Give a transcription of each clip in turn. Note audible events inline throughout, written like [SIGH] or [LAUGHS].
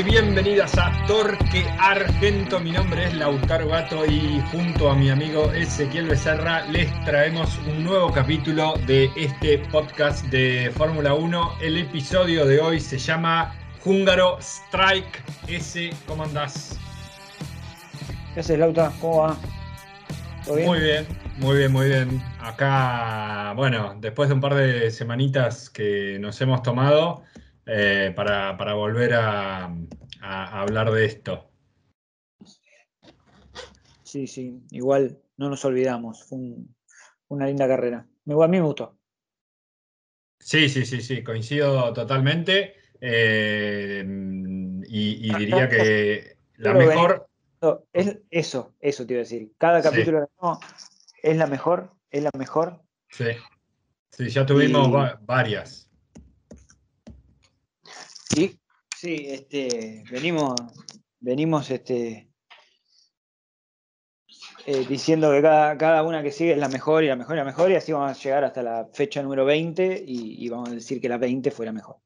y bienvenidas a Torque Argento. Mi nombre es Lautaro Gato y junto a mi amigo Ezequiel Becerra les traemos un nuevo capítulo de este podcast de Fórmula 1. El episodio de hoy se llama Húngaro Strike S. ¿Cómo andás? ¿Qué haces, Lauta? ¿Cómo va? Muy bien, muy bien, muy bien. Acá, bueno, después de un par de semanitas que nos hemos tomado, eh, para, volver a, hablar de esto. Sí, sí, igual no nos olvidamos, fue una linda carrera. A mí me gustó. Sí, sí, sí, sí, coincido totalmente. Eh, y, diría que la mejor. Es eso, eso te iba a decir. Cada capítulo es la mejor, es la mejor. Sí, sí ya tuvimos varias. Sí, sí, este, venimos, venimos este, eh, diciendo que cada, una que sigue es la mejor y la mejor y la mejor, y así vamos a llegar hasta la fecha número 20 y, vamos a decir que la 20 fue la mejor.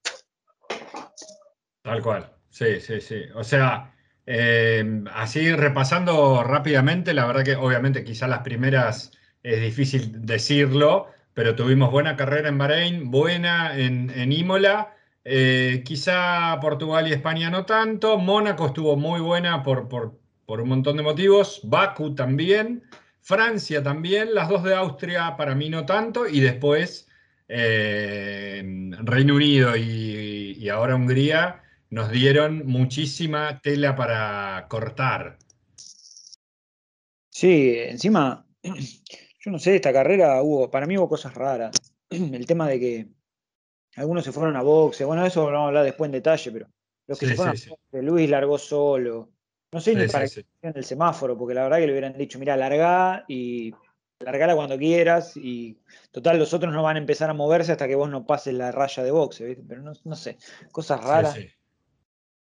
Tal cual, sí, sí, sí. O sea, eh, así repasando rápidamente, la verdad que obviamente quizás las primeras es difícil decirlo, pero tuvimos buena carrera en Bahrein, buena en, en Imola eh, quizá Portugal y España no tanto. Mónaco estuvo muy buena por, un montón de motivos. Baku también. Francia también. Las dos de Austria para mí no tanto. Y después eh, Reino Unido y, ahora Hungría nos dieron muchísima tela para cortar. Sí, encima, [CLEARS THROAT] yo no sé, esta carrera hubo, para mí hubo cosas raras. [CLEARS THROAT] El tema de que algunos se fueron a boxe. Bueno, eso lo vamos a hablar después en detalle, pero los que se fueron a boxe, Luis largó solo. No sé ni para qué el semáforo, porque la verdad que le hubieran dicho, mira, largá y largala cuando quieras y total los otros no van a empezar a moverse hasta que vos no pases la raya de boxe, ¿viste? Pero no, sé, cosas raras.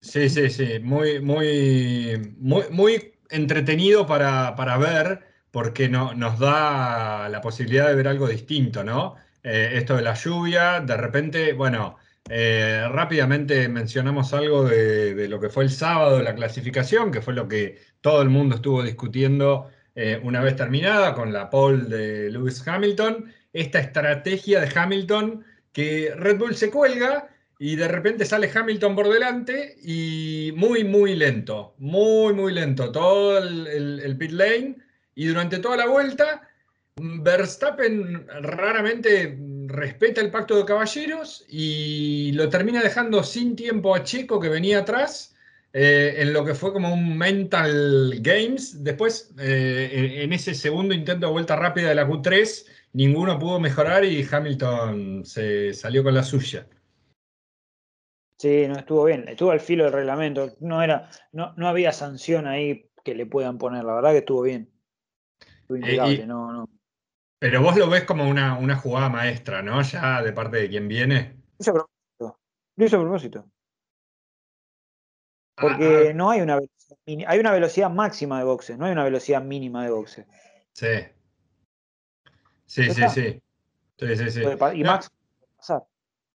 Sí, sí, sí, Muy, muy, muy, muy entretenido para, para ver porque no, nos da la posibilidad de ver algo distinto, ¿no? Eh, esto de la lluvia, de repente, bueno, eh, rápidamente mencionamos algo de, lo que fue el sábado, la clasificación, que fue lo que todo el mundo estuvo discutiendo eh, una vez terminada con la pole de Lewis Hamilton, esta estrategia de Hamilton que Red Bull se cuelga y de repente sale Hamilton por delante y muy, muy lento, muy, muy lento, todo el pit lane y durante toda la vuelta Verstappen raramente respeta el pacto de caballeros y lo termina dejando sin tiempo a Checo que venía atrás eh, en lo que fue como un mental games. Después, eh, en ese segundo intento de vuelta rápida de la Q3, ninguno pudo mejorar y Hamilton se salió con la suya. Sí, no estuvo bien, estuvo al filo del reglamento, no era, no, no había sanción ahí que le puedan poner, la verdad que estuvo bien. Estuvo eh, no, no. Pero vos lo ves como una, una jugada maestra, ¿no? Ya de parte de quien viene. Lo hizo a propósito. Lo hizo a propósito. Porque ah, ah. no hay una velocidad, hay una velocidad máxima de boxe, no hay una velocidad mínima de boxe. Sí. Sí, sí, sí. Sí, sí, sí. Y Max pasar.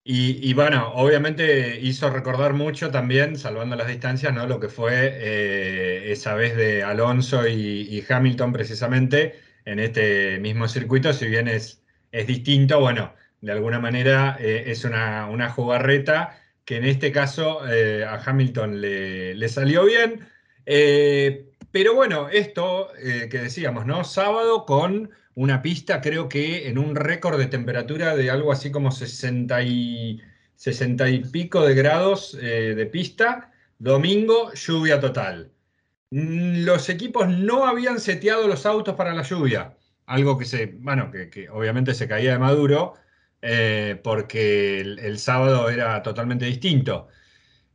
Y, y, bueno, obviamente hizo recordar mucho también, salvando las distancias, ¿no? Lo que fue eh, esa vez de Alonso y Hamilton precisamente, en este mismo circuito, si bien es, es distinto, bueno, de alguna manera eh, es una, una, jugarreta que en este caso eh, a Hamilton le, salió bien. Eh, pero bueno, esto que decíamos, ¿no? Sábado con una pista, creo que en un récord de temperatura de algo así como 60 y, 60 y pico de grados de pista. Domingo, lluvia total. Mm, los equipos no habían seteado los autos para la lluvia, algo que se, bueno, que, obviamente se caía de maduro, eh, porque el, sábado era totalmente distinto.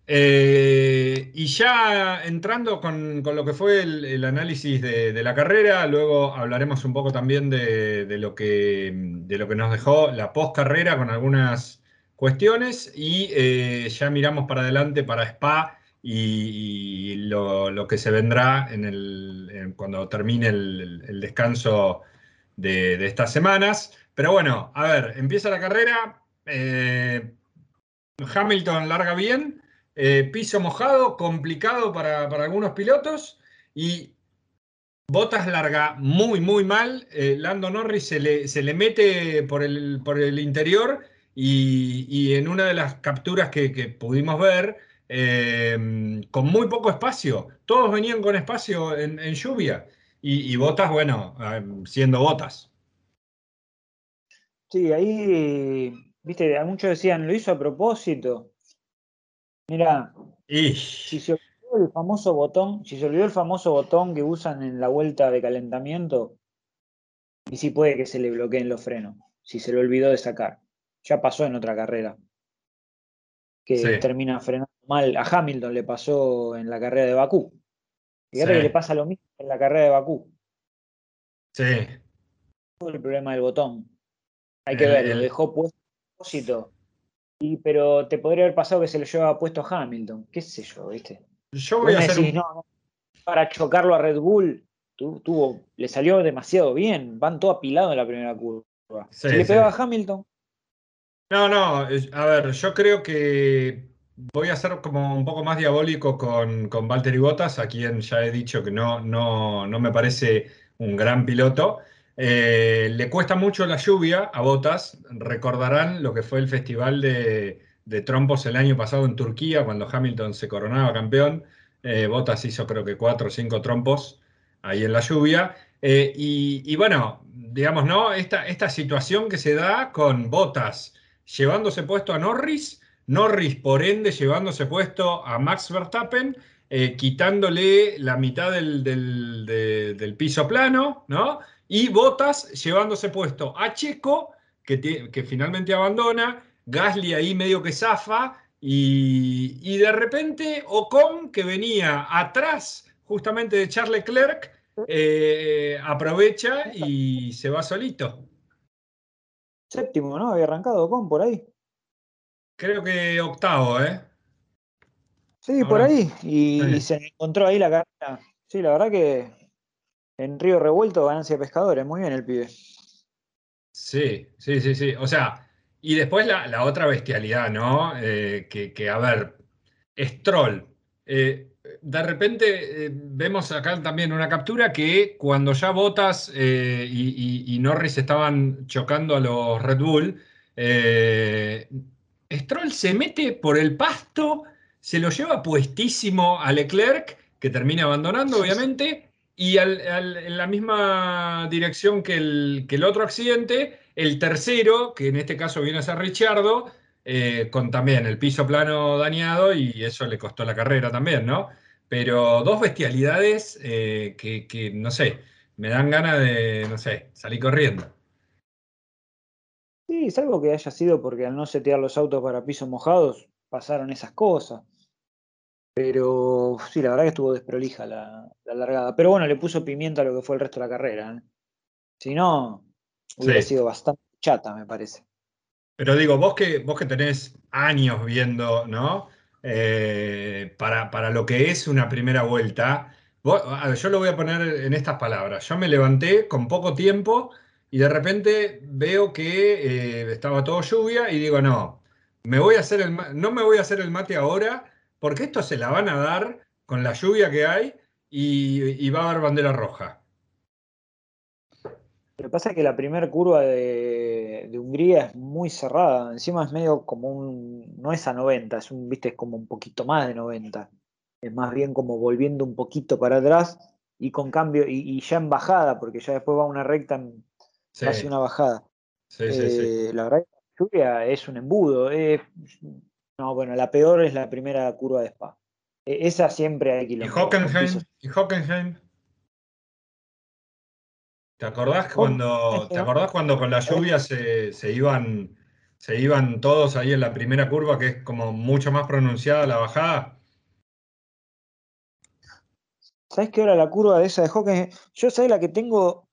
Eh, y ya entrando con, lo que fue el, análisis de, la carrera, luego hablaremos un poco también de, lo, que, de lo que nos dejó la post-carrera con algunas cuestiones y eh, ya miramos para adelante para Spa y, lo, que se vendrá en el, cuando termine el, descanso de, estas semanas. Pero bueno, a ver, empieza la carrera. Eh, Hamilton larga bien. eh, piso mojado, complicado para, algunos pilotos y Botas larga muy, muy mal. Eh, Lando Norris se le, se le mete por el, por el interior y, en una de las capturas que, pudimos ver, eh, con muy poco espacio, todos venían con espacio en, lluvia y, Botas, bueno, siendo Botas. Sí, ahí, viste, muchos decían, lo hizo a propósito. Mira, si se olvidó el famoso botón, si se olvidó el famoso botón que usan en la vuelta de calentamiento, y si puede que se le bloqueen los frenos, si se le olvidó de sacar. Ya pasó en otra carrera. Que termina frenando mal. A Hamilton le pasó en la carrera de Bakú. Fíjate que le pasa lo mismo en la carrera de Bakú. Sí. El problema del botón. Hay que ver, lo dejó puesto a propósito pero te podría haber pasado que se lo llevaba puesto Hamilton, qué sé yo, ¿viste? Yo voy a hacer para chocarlo a Red Bull, tuvo, le salió demasiado bien, van todo apilado en la primera curva. si le pegaba a Hamilton. No, no, a ver, yo creo que voy a ser como un poco más diabólico con, con Valtteri Bottas, a quien ya he dicho que no, no, no me parece un gran piloto. Eh, le cuesta mucho la lluvia a Botas. Recordarán lo que fue el festival de, trompos el año pasado en Turquía, cuando Hamilton se coronaba campeón. Eh, Botas hizo creo que cuatro o cinco trompos ahí en la lluvia. Eh, y, bueno, digamos, ¿no? Esta, esta situación que se da con Botas llevándose puesto a Norris, Norris por ende llevándose puesto a Max Verstappen, quitándole la mitad del, del piso plano, ¿no? y Botas llevándose puesto a Checo, que, que finalmente abandona, Gasly ahí medio que zafa, y, de repente Ocon, que venía atrás justamente de Charles Leclerc, eh, aprovecha y se va solito. Séptimo, ¿no? Había arrancado Ocon por ahí. Creo que octavo, ¿eh? Sí, por ahí. Y, se encontró ahí la carta. Sí, la verdad que en Río Revuelto, ganancia de pescadores. Muy bien el pibe. Sí, sí, sí, sí. O sea, y después la, otra bestialidad, ¿no? Eh, que, a ver, Stroll. Eh, de repente eh, vemos acá también una captura que cuando ya Botas y, Norris estaban chocando a los Red Bull, Stroll se mete por el pasto, se lo lleva puestísimo a Leclerc, que termina abandonando, obviamente, y en la misma dirección que el, que otro accidente, el tercero, que en este caso viene a ser Richardo, eh, con también el piso plano dañado y eso le costó la carrera también, ¿no? Pero dos bestialidades eh, que, no sé, me dan ganas de, no sé, salir corriendo. Sí, algo que haya sido porque al no setear los autos para pisos mojados pasaron esas cosas. Pero sí, la verdad que estuvo desprolija la, largada. Pero bueno, le puso pimienta a lo que fue el resto de la carrera. ¿eh? Si no, hubiera sido bastante chata, me parece. Pero digo, vos que, vos que tenés años viendo, ¿no? Eh, para, para, lo que es una primera vuelta, yo lo voy a poner en estas palabras. Yo me levanté con poco tiempo y de repente veo que eh, estaba todo lluvia y digo, no, me voy a hacer el, no me voy a hacer el mate ahora porque esto se la van a dar con la lluvia que hay y, va a haber bandera roja. Lo que pasa es que la primera curva de, Hungría es muy cerrada, encima es medio como un, no es a 90, es un, viste, es como un poquito más de 90, es más bien como volviendo un poquito para atrás y con cambio, y, ya en bajada, porque ya después va una recta, casi una bajada. Sí. Eh, la verdad que la lluvia es un embudo, no, bueno, la peor es la primera curva de Spa. E, esa siempre hay kilómetros. ¿Y Hockenheim? ¿Y Hockenheim? ¿Te acordás cuando, ¿te [LAUGHS] acordás cuando con la lluvia se, iban, se iban todos ahí en la primera curva, que es como mucho más pronunciada la bajada? ¿Sabes qué era la curva de esa de Hockenheim? Yo sé la que tengo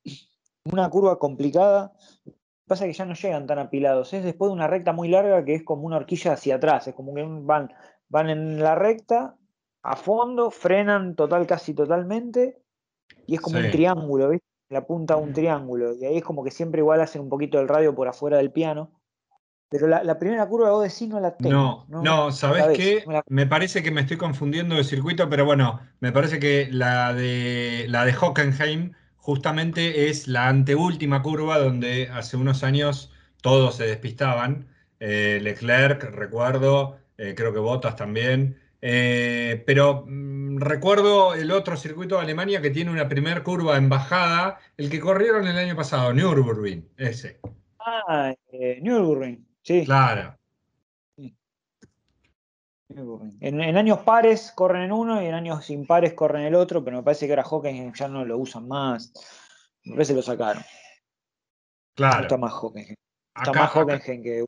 una curva complicada, Pasa que ya no llegan tan apilados. Es después de una recta muy larga que es como una horquilla hacia atrás. Es como que van, van en la recta, a fondo, frenan total, casi totalmente. Y es como un triángulo, ¿viste? La punta de un triángulo. Y ahí es como que siempre igual hacen un poquito del radio por afuera del piano. Pero la, primera curva de sí no la tengo. No, no, ¿sabes qué? Me parece que me estoy confundiendo de circuito, pero bueno, me parece que la de, la de Hockenheim justamente es la anteúltima curva donde hace unos años todos se despistaban. Eh, Leclerc, recuerdo, eh, creo que Bottas también. Eh, pero mm, recuerdo el otro circuito de Alemania que tiene una primera curva en bajada, el que corrieron el año pasado, Nürburgring, ese. Ah, Nürburgring. Sí. Claro. En, años pares corren en uno y en años impares corren en el otro, pero me parece que ahora Hockenheim ya no lo usan más. Me parece que lo sacaron. Claro. está más Hockenheim. Está más Hockenheim que.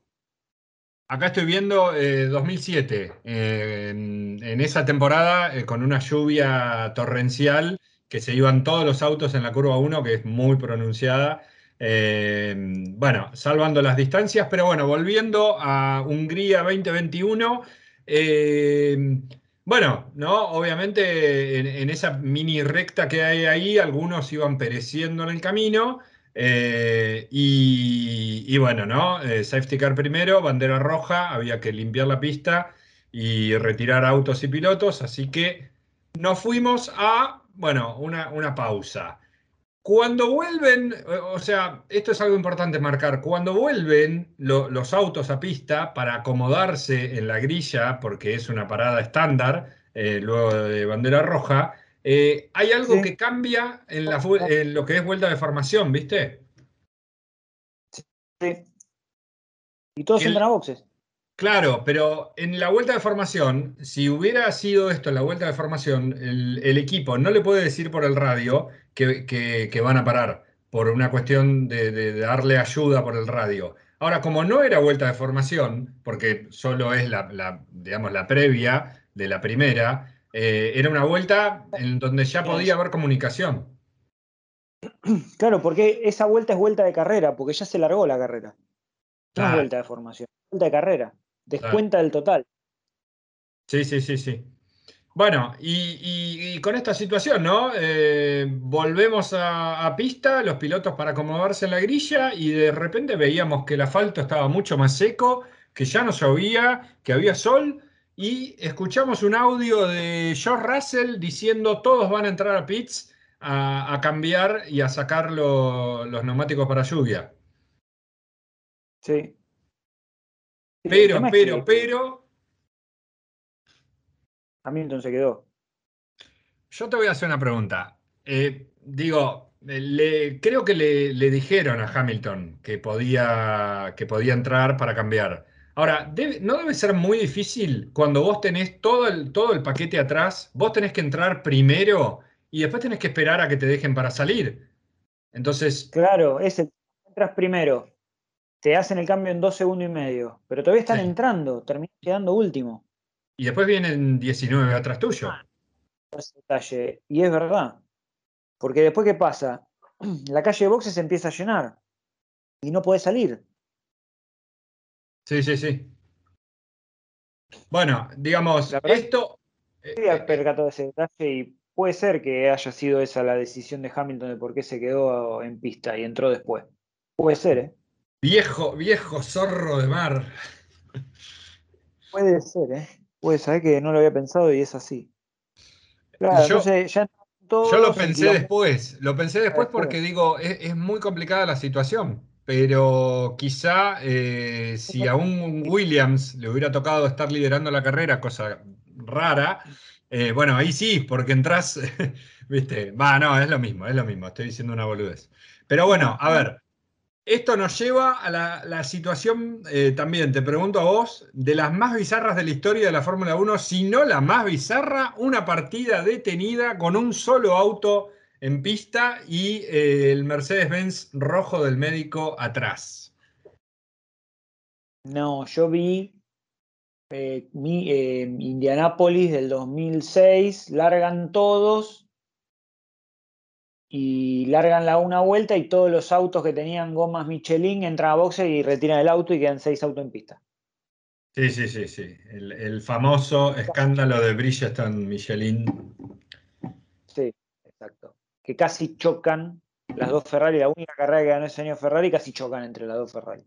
Acá estoy viendo 2007, eh, en, esa temporada eh, con una lluvia torrencial que se iban todos los autos en la curva 1, que es muy pronunciada, eh, bueno, salvando las distancias, pero bueno, volviendo a Hungría 2021. Eh, bueno, ¿no? Obviamente en, esa mini recta que hay ahí, algunos iban pereciendo en el camino. Eh, y, bueno, ¿no? safety car primero, bandera roja, había que limpiar la pista y retirar autos y pilotos, así que nos fuimos a, bueno, una, una pausa. Cuando vuelven, o sea, esto es algo importante marcar, cuando vuelven los autos a pista para acomodarse en la grilla, porque es una parada estándar, eh, luego de bandera roja, eh, hay algo que cambia en, lo que es vuelta de formación, ¿viste? Sí. Y todos entran a boxes. Claro, pero en la vuelta de formación, si hubiera sido esto en la vuelta de formación, el, equipo no le puede decir por el radio que, van a parar por una cuestión de, darle ayuda por el radio. Ahora, como no era vuelta de formación, porque solo es la, digamos, la previa de la primera, eh, era una vuelta en donde ya podía haber comunicación. [CLEARS THROAT] Claro, porque esa vuelta es vuelta de carrera, porque ya se largó la carrera. No es vuelta de formación, vuelta de carrera. Descuenta del total. Sí, sí, sí, sí. Bueno, y, con esta situación, ¿no? Eh, volvemos a, pista, los pilotos para acomodarse en la grilla y de repente veíamos que el asfalto estaba mucho más seco, que ya no llovía, que había sol y escuchamos un audio de George Russell diciendo todos van a entrar a pits a, cambiar y a sacar los neumáticos para lluvia. Sí. Pero, pero, pero. Hamilton se quedó. Yo te voy a hacer una pregunta. Eh, digo, le, creo que le, dijeron a Hamilton que podía, que podía entrar para cambiar. Ahora, ¿no debe ser muy difícil cuando vos tenés todo el, todo el paquete atrás? Vos tenés que entrar primero y después tenés que esperar a que te dejen para salir. Entonces. Claro, es entras primero te hacen el cambio en dos segundos y medio, pero todavía están entrando, terminan quedando último. Y después vienen 19 atrás tuyo. Ah, detalle. Y es verdad. Porque después, ¿qué pasa? [CLEARS THROAT] La calle de boxes se empieza a llenar y no puede salir. Sí, sí, sí. Bueno, digamos, esto. Quería eh, percatado ese detalle y puede ser que haya sido esa la decisión de Hamilton de por qué se quedó en pista y entró después. Puede ser, ¿eh? Viejo, viejo zorro de mar. Puede ser, ¿eh? Puede ser que no lo había pensado y es así. Claro, yo, ya yo lo pensé después, lo pensé después porque digo, es, muy complicada la situación, pero quizá eh, si a un Williams le hubiera tocado estar liderando la carrera, cosa rara, eh, bueno, ahí sí, porque entras, [LAUGHS] viste, va, no, es lo mismo, es lo mismo, estoy diciendo una boludez. Pero bueno, a ver, esto nos lleva a la, situación, eh, también te pregunto a vos, de las más bizarras de la historia de la Fórmula 1, si no la más bizarra, una partida detenida con un solo auto en pista y eh, el Mercedes-Benz rojo del médico atrás. No, yo vi eh, Indianápolis del 2006, largan todos y largan la una vuelta y todos los autos que tenían gomas Michelin entran a boxe y retiran el auto y quedan seis autos en pista. Sí, sí, sí, sí. El, famoso escándalo de Bridgestone Michelin. Sí, exacto. Que casi chocan las dos Ferrari, la única carrera que ganó ese año Ferrari, casi chocan entre las dos Ferrari.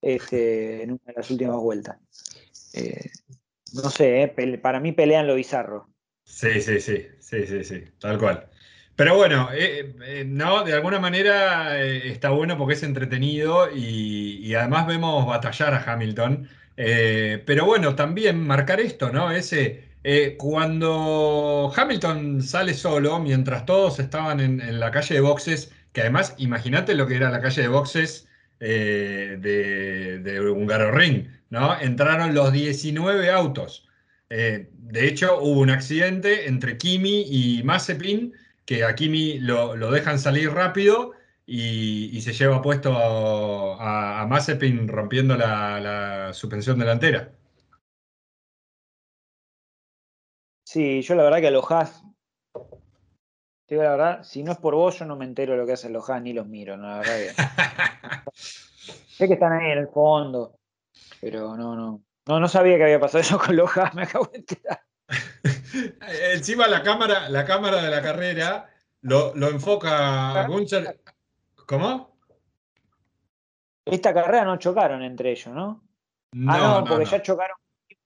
este, en una de las últimas vueltas. Eh, no sé, eh, para mí pelean lo bizarro. Sí, sí, sí, sí, sí, sí, tal cual. Pero bueno, eh, no, de alguna manera está bueno porque es entretenido y, además vemos batallar a Hamilton. pero bueno, también marcar esto, ¿no? Ese, cuando Hamilton sale solo, mientras todos estaban en, la calle de boxes, que además, imagínate lo que era la calle de boxes eh, de, de Ring, ¿no? Entraron los 19 autos. Eh, de hecho, hubo un accidente entre Kimi y Mazepin, que a Kimi lo, dejan salir rápido y, se lleva puesto a, a, Mazepin rompiendo la, suspensión delantera. Sí, yo la verdad que a los Haas, digo la verdad, si no es por vos, yo no me entero de lo que hacen los Haas ni los miro, ¿no? la verdad que... [LAUGHS] Sé que están ahí en el fondo, pero no, no. No, no sabía que había pasado eso con Loja, [LAUGHS] me acabo de enterar. [LAUGHS] Encima la cámara, la cámara de la carrera lo, enfoca Gunter. ¿Cómo? Esta carrera no chocaron entre ellos, ¿no? ah, no, porque ya chocaron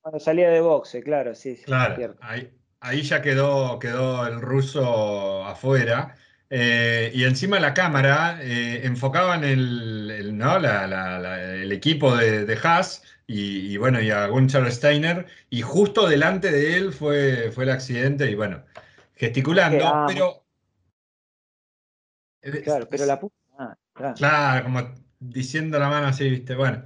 cuando salía de boxe, claro, sí, sí. Claro, ahí, ahí, ya quedó, quedó el ruso afuera. Eh, y encima la cámara eh, enfocaban el, el, equipo de, Haas y, bueno, y a Gunther Steiner, y justo delante de él fue, fue el accidente, y bueno, gesticulando, pero. Claro, pero la puta. Ah, claro. como diciendo la mano así, viste, bueno.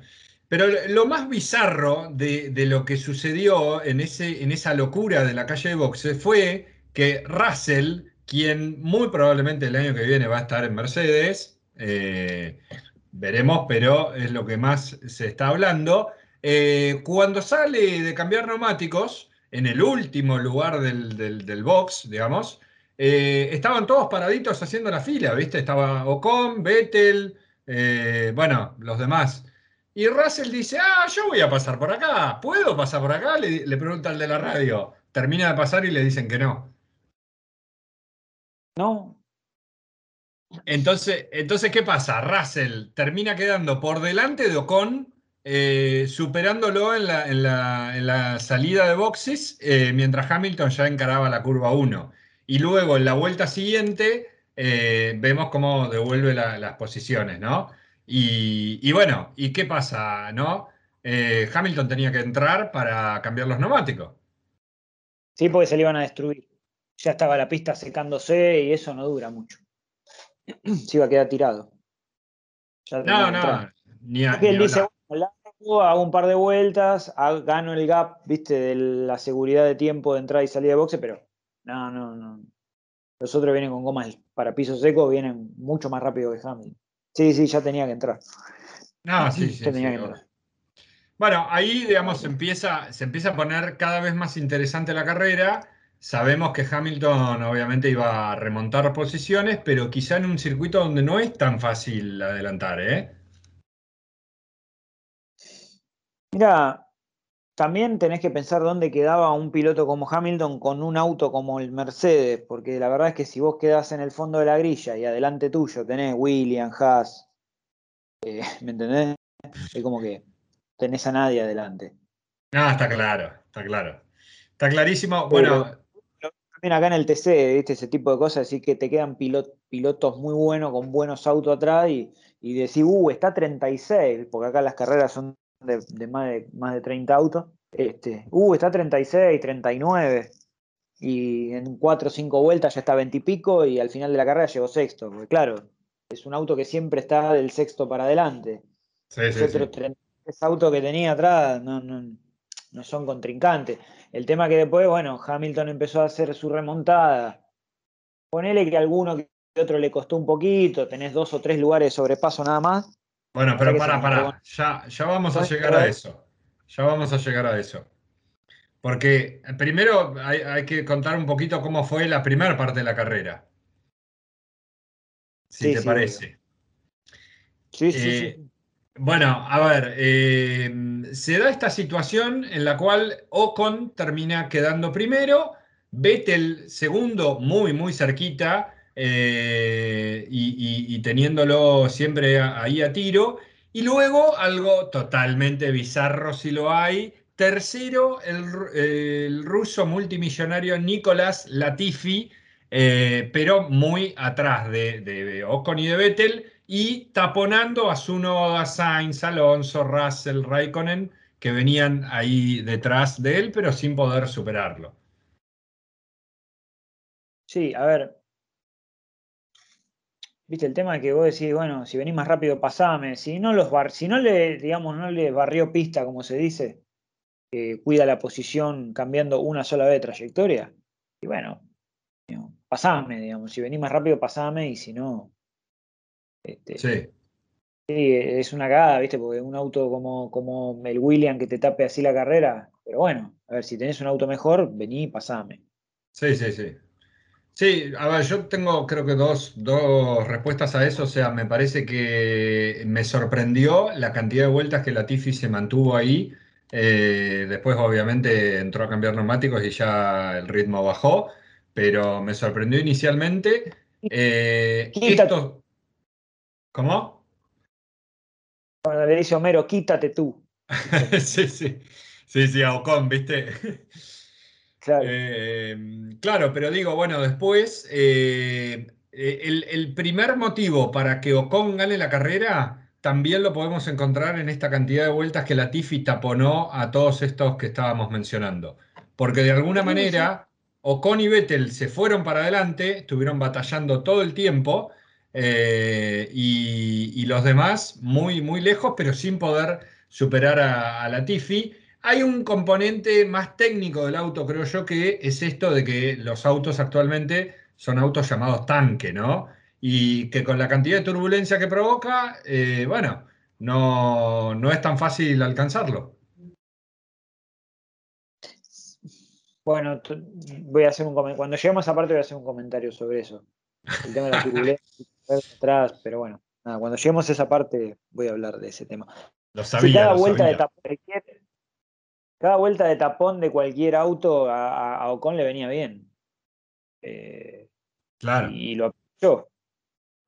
Pero lo más bizarro de, lo que sucedió en, ese, en esa locura de la calle de boxe fue que Russell quien muy probablemente el año que viene va a estar en Mercedes. Eh, veremos, pero es lo que más se está hablando. Eh, cuando sale de cambiar neumáticos, en el último lugar del, box, digamos, eh, estaban todos paraditos haciendo la fila, ¿viste? Estaba Ocon, Vettel, bueno, los demás. Y Russell dice, ah, yo voy a pasar por acá, ¿puedo pasar por acá? Le, le pregunta al de la radio. Termina de pasar y le dicen que no. ¿no? Entonces, entonces, ¿qué pasa? Russell termina quedando por delante de Ocon, eh, superándolo en la, salida de boxes, eh, mientras Hamilton ya encaraba la curva 1. Y luego en la vuelta siguiente eh, vemos cómo devuelve las posiciones, ¿no? Y, bueno, ¿y qué pasa? ¿No? Hamilton tenía que entrar para cambiar los neumáticos. Sí, porque se le iban a destruir ya estaba la pista secándose y eso no dura mucho. [CLEARS THROAT] Se iba a quedar tirado. no, no, ni a, él dice, hago un par de vueltas, gano el gap, viste, de la seguridad de tiempo de entrada y salida de boxe, pero no, no, no. Los otros vienen con gomas para piso seco, vienen mucho más rápido que Hamilton. Sí, sí, ya tenía que entrar. No, sí, sí. Bueno, ahí, digamos, empieza, se empieza a poner cada vez más interesante la carrera Sabemos que Hamilton obviamente iba a remontar posiciones, pero quizá en un circuito donde no es tan fácil adelantar, ¿eh? Mira, también tenés que pensar dónde quedaba un piloto como Hamilton con un auto como el Mercedes, porque la verdad es que si vos quedás en el fondo de la grilla y adelante tuyo tenés William, Haas, eh, [LAUGHS] ¿me entendés? Es como que tenés a nadie adelante. No, está claro, está claro. Está clarísimo. Bueno, también acá en el TC, ¿viste? ese tipo de cosas, así que te quedan pilotos muy buenos con buenos autos atrás y, y decís, uh, está 36, porque acá las carreras son de, más, de más de 30 autos. Este, uh, está 36, 39. Y en 4 o 5 vueltas ya está 20 y pico y al final de la carrera llegó sexto. Porque claro, es un auto que siempre está del sexto para adelante. Sí, sí, Ese auto que tenía atrás no, no, no son contrincantes. El tema que después, bueno, Hamilton empezó a hacer su remontada. Ponele que a alguno que otro le costó un poquito, tenés dos o tres lugares de sobrepaso nada más. Bueno, pero para, para, ya, ya vamos a llegar a eso. Ya vamos a llegar a eso. Porque primero hay, que contar un poquito cómo fue la primera parte de la carrera. Si te parece. Sí, sí, sí. Eh, bueno, a ver, eh, se da esta situación en la cual Ocon termina quedando primero, Vettel segundo, muy, muy cerquita, eh, y, teniéndolo siempre ahí a tiro. Y luego algo totalmente bizarro si lo hay. Tercero, el, ruso multimillonario Nicolás Latifi, eh, pero muy atrás de, Ocon y de Vettel, y taponando a Zuno, Sainz, Alonso, Russell, Raikkonen, que venían ahí detrás de él, pero sin poder superarlo. Sí, a ver, Viste, el tema de que vos decís, bueno, si venís más rápido, pasame. Si no los si no le, digamos, no le barrió pista, como se dice, cuida la posición cambiando una sola vez de trayectoria. Y bueno, pasame, digamos. Si venís más rápido, pasame, y si no. Este, sí. Sí, es una cagada, ¿viste? Porque un auto como, como el William que te tape así la carrera. Pero bueno, a ver, si tenés un auto mejor, vení y pasame. Sí, sí, sí. Sí, a ver, yo tengo creo que dos, respuestas a eso. O sea, me parece que me sorprendió la cantidad de vueltas que la Tifi se mantuvo ahí. Eh, después, obviamente, entró a cambiar neumáticos y ya el ritmo bajó, pero me sorprendió inicialmente. Eh, ¿Cómo? Cuando le dice Homero, quítate tú. [LAUGHS] sí, sí. Sí, sí, a Ocon, ¿viste? Claro. Eh, claro, pero digo, bueno, después, eh, eh, el, primer motivo para que Ocon gane la carrera también lo podemos encontrar en esta cantidad de vueltas que la Tifi taponó a todos estos que estábamos mencionando. Porque de alguna manera, Ocon y Vettel se fueron para adelante, estuvieron batallando todo el tiempo, y, los demás muy, muy lejos, pero sin poder superar a, a la Tifi. Hay un componente más técnico del auto, creo yo, que es esto de que los autos actualmente son autos llamados tanque, ¿no? Y que con la cantidad de turbulencia que provoca, eh, bueno, no, no es tan fácil alcanzarlo. Bueno, voy a hacer un Cuando lleguemos a esa parte voy a hacer un comentario sobre eso. El tema de la [LAUGHS] turbulencia atrás, pero bueno, nada, cuando lleguemos a esa parte voy a hablar de ese tema. Lo sabía. cada vuelta de cada vuelta de tapón de cualquier auto a, Ocon le venía bien. Eh, claro. Y, lo aprovechó.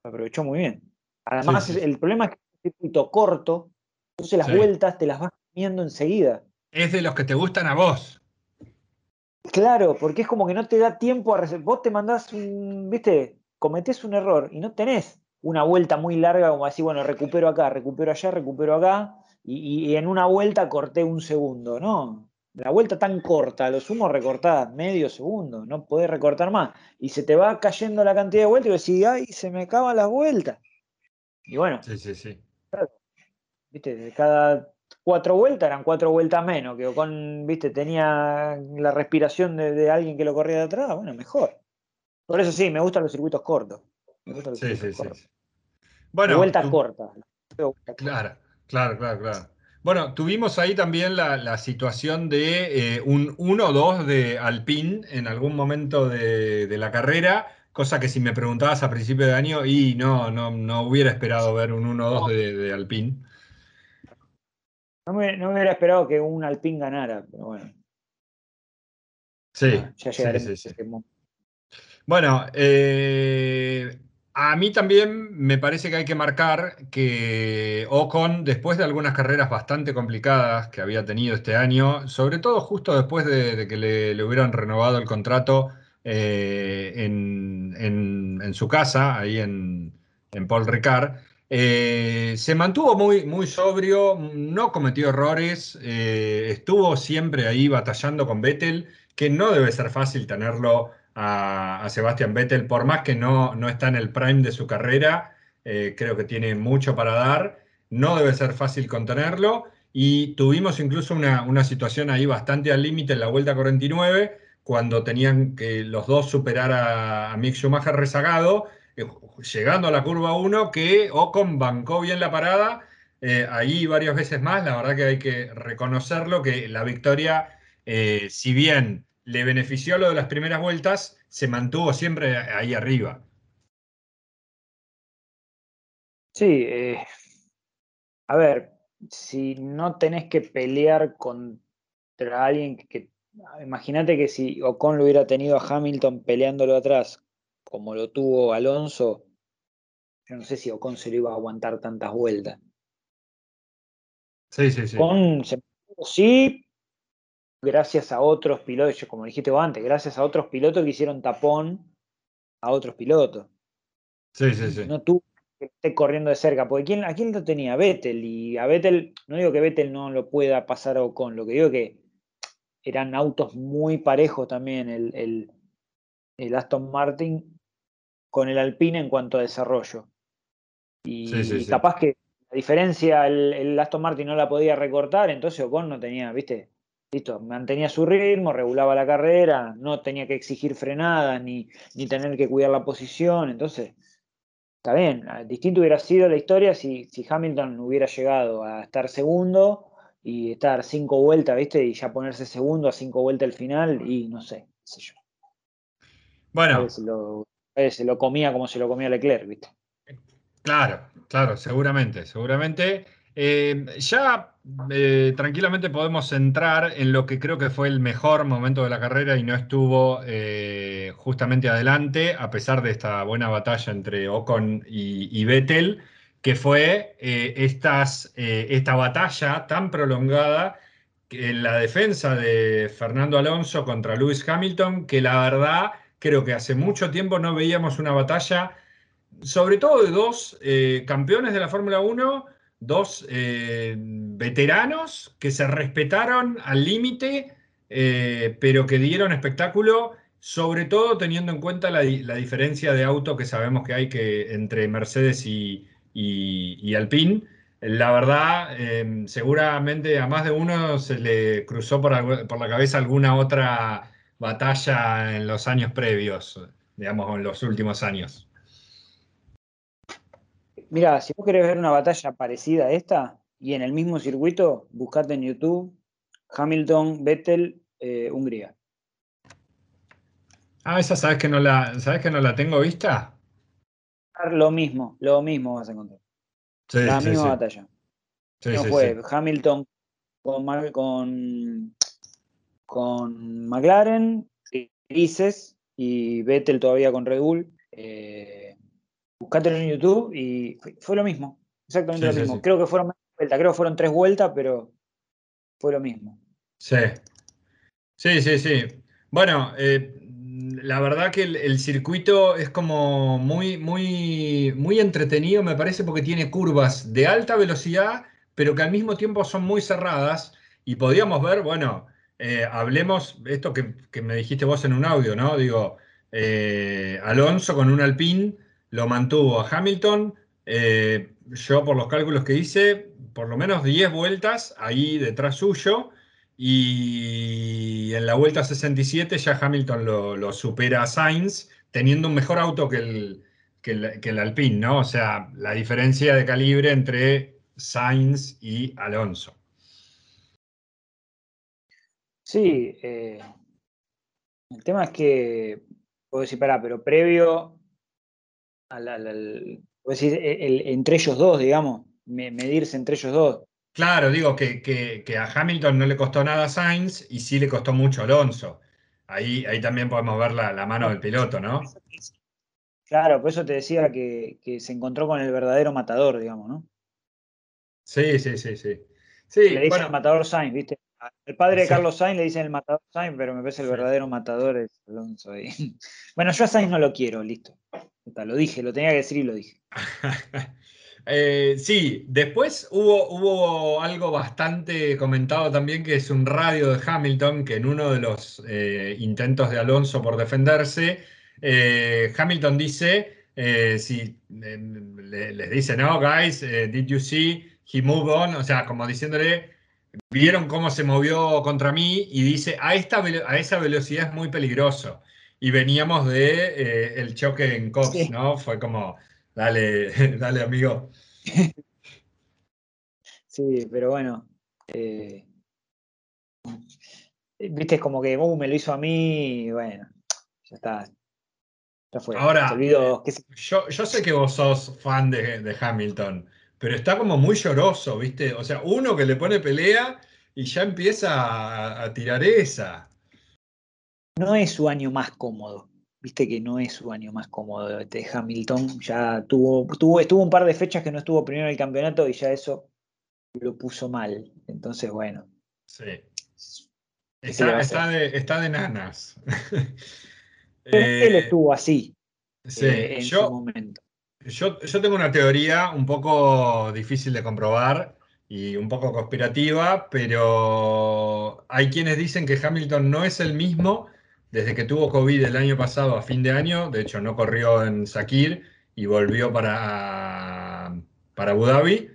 Lo aprovechó muy bien. Además, el problema es que es un circuito corto, entonces las vueltas te las vas comiendo enseguida. Es de los que te gustan a vos. Claro, porque es como que no te da tiempo a Vos te mandás un, viste, cometés un error y no tenés una vuelta muy larga como así, bueno, recupero acá, recupero allá, recupero acá, y, en una vuelta corté un segundo, ¿no? La vuelta tan corta, lo sumo recortada medio segundo, no podés recortar más. Y se te va cayendo la cantidad de vueltas y decís, ay, se me acaban las vueltas. Y bueno, sí, sí, sí. viste, cada cuatro vueltas eran cuatro vueltas menos, que con, viste, tenía la respiración de, alguien que lo corría de atrás, bueno, mejor. Por eso sí, me gustan los circuitos cortos. Me gustan los sí, circuitos sí, cortos. sí. Bueno, vuelta corta. Claro. Claro, claro, claro. Bueno, tuvimos ahí también la, situación de eh, un 1-2 de Alpine en algún momento de, la carrera, cosa que si me preguntabas a principio de año, y no, no, no hubiera esperado ver un 1-2 de, de, Alpine. No me, hubiera esperado que un Alpine ganara, pero bueno. Sí, ya sí, sí, Bueno, eh, a mí también me parece que hay que marcar que Ocon, después de algunas carreras bastante complicadas que había tenido este año, sobre todo justo después de, que le, hubieran renovado el contrato eh, en, su casa, ahí en, Paul Ricard, eh, se mantuvo muy, muy sobrio, no cometió errores, eh, estuvo siempre ahí batallando con Vettel, que no debe ser fácil tenerlo a, Sebastián Vettel, por más que no, no está en el prime de su carrera, eh, creo que tiene mucho para dar, no debe ser fácil contenerlo. Y tuvimos incluso una, situación ahí bastante al límite en la vuelta 49, cuando tenían que los dos superar a, Mick Schumacher rezagado, eh, llegando a la curva 1, que Ocon bancó bien la parada, eh, ahí varias veces más, la verdad que hay que reconocerlo, que la victoria, si bien le benefició lo de las primeras vueltas, se mantuvo siempre ahí arriba. Sí, eh, a ver, si no tenés que pelear contra alguien que, imagínate que si Ocon lo hubiera tenido a Hamilton peleándolo atrás, como lo tuvo Alonso, yo no sé si Ocon se lo iba a aguantar tantas vueltas. Sí, sí, sí. Con, sí, gracias a otros pilotos, como dijiste vos antes, gracias a otros pilotos que hicieron tapón a otros pilotos. Sí, sí, sí. No tú que esté corriendo de cerca, porque ¿quién, ¿a quién lo tenía? Vettel, y a Vettel, no digo que Vettel no lo pueda pasar o con, lo que digo que eran autos muy parejos también, el, el, Aston Martin con el Alpine en cuanto a desarrollo. Y, capaz que la diferencia el, Aston Martin no la podía recortar, entonces Ocon no tenía, viste, listo, mantenía su ritmo, regulaba la carrera, no tenía que exigir frenadas ni, ni tener que cuidar la posición, entonces está bien, distinto hubiera sido la historia si, si Hamilton hubiera llegado a estar segundo y estar cinco vueltas, ¿viste? Y ya ponerse segundo a cinco vueltas al final y no sé, qué sé yo. Bueno. Se lo, se lo comía como se lo comía Leclerc, ¿viste? Claro, claro, seguramente, seguramente. Eh, ya eh, tranquilamente podemos entrar en lo que creo que fue el mejor momento de la carrera y no estuvo eh, justamente adelante, a pesar de esta buena batalla entre Ocon y, Vettel que fue eh, esta batalla tan prolongada en la defensa de Fernando Alonso contra Lewis Hamilton, que la verdad creo que hace mucho tiempo no veíamos una batalla, sobre todo de dos campeones de la Fórmula 1, dos veteranos que se respetaron al límite, pero que dieron espectáculo sobre todo teniendo en cuenta la, la, diferencia de auto que sabemos que hay que entre Mercedes y, y, Alpine. La verdad, em, seguramente a más de uno se le cruzó por, la cabeza alguna otra batalla en los años previos, digamos, en los últimos años. Mira, si vos querés ver una batalla parecida a esta y en el mismo circuito, buscate en YouTube Hamilton, Vettel, eh, Hungría. Ah, esa sabes que no la, sabes que no la tengo vista lo mismo, lo mismo vas a encontrar. la misma batalla. no fue Hamilton con, con, con McLaren, Grises y Vettel todavía con Red Bull. Eh, buscátelo en YouTube y fue, lo mismo. Exactamente lo mismo. Creo que fueron vueltas, creo que fueron tres vueltas, pero fue lo mismo. Sí. Sí, sí, sí. Bueno, eh, la verdad que el, circuito es como muy, muy, muy entretenido, me parece, porque tiene curvas de alta velocidad, pero que al mismo tiempo son muy cerradas. Y podíamos ver, bueno, eh, hablemos, esto que, me dijiste vos en un audio, ¿no? Digo, eh, Alonso con un Alpine lo mantuvo a Hamilton. Eh, yo, por los cálculos que hice, por lo menos 10 vueltas ahí detrás suyo. Y en la vuelta 67 ya Hamilton lo, supera a Sainz, teniendo un mejor auto que el, que el, Alpine, ¿no? O sea, la diferencia de calibre entre Sainz y Alonso. Sí, eh, el tema es que, puedo decir, pará, pero previo al, decir, entre ellos dos, digamos, medirse entre ellos dos, Claro, digo que, a Hamilton no le costó nada a Sainz y sí le costó mucho a Alonso. Ahí, ahí también podemos ver la, mano del piloto, ¿no? Claro, por eso te decía que, se encontró con el verdadero matador, digamos, ¿no? Sí, sí, sí, sí. le dicen el matador Sainz, ¿viste? El padre de Carlos Sainz le dicen el matador Sainz, pero me parece el verdadero matador es Alonso. Ahí. [LAUGHS] Bueno, yo a Sainz no lo quiero, listo. Lo dije, lo tenía que decir y lo dije. [LAUGHS] Eh, sí, después hubo, hubo algo bastante comentado también, que es un radio de Hamilton, que en uno de los eh, intentos de Alonso por defenderse, eh, Hamilton dice, si les dice, no, guys, did you see he moved on? O sea, como diciéndole, vieron cómo se movió contra mí y dice, a, esta, a esa velocidad es muy peligroso. Y veníamos de el choque en Cox, ¿no? Fue como Dale, [LAUGHS] dale, amigo. [LAUGHS] Sí, pero bueno. Eh, viste, como que uh, me lo hizo a mí y bueno, ya está. Ya fue. Ahora, yo, yo, sé que vos sos fan de, Hamilton, pero está como muy lloroso, ¿viste? O sea, uno que le pone pelea y ya empieza a tirar esa. No es su año más cómodo viste que no es su año más cómodo de Hamilton. Ya tuvo, tuvo, estuvo un par de fechas que no estuvo primero en el campeonato y ya eso lo puso mal. Entonces, bueno. Sí. Está, de, nanas. [LAUGHS] él estuvo así sí, eh, en yo, su momento. Yo, yo tengo una teoría un poco difícil de comprobar y un poco conspirativa, pero hay quienes dicen que Hamilton no es el mismo desde que tuvo COVID el año pasado a fin de año, de hecho no corrió en Sakir y volvió para, para Abu Dhabi.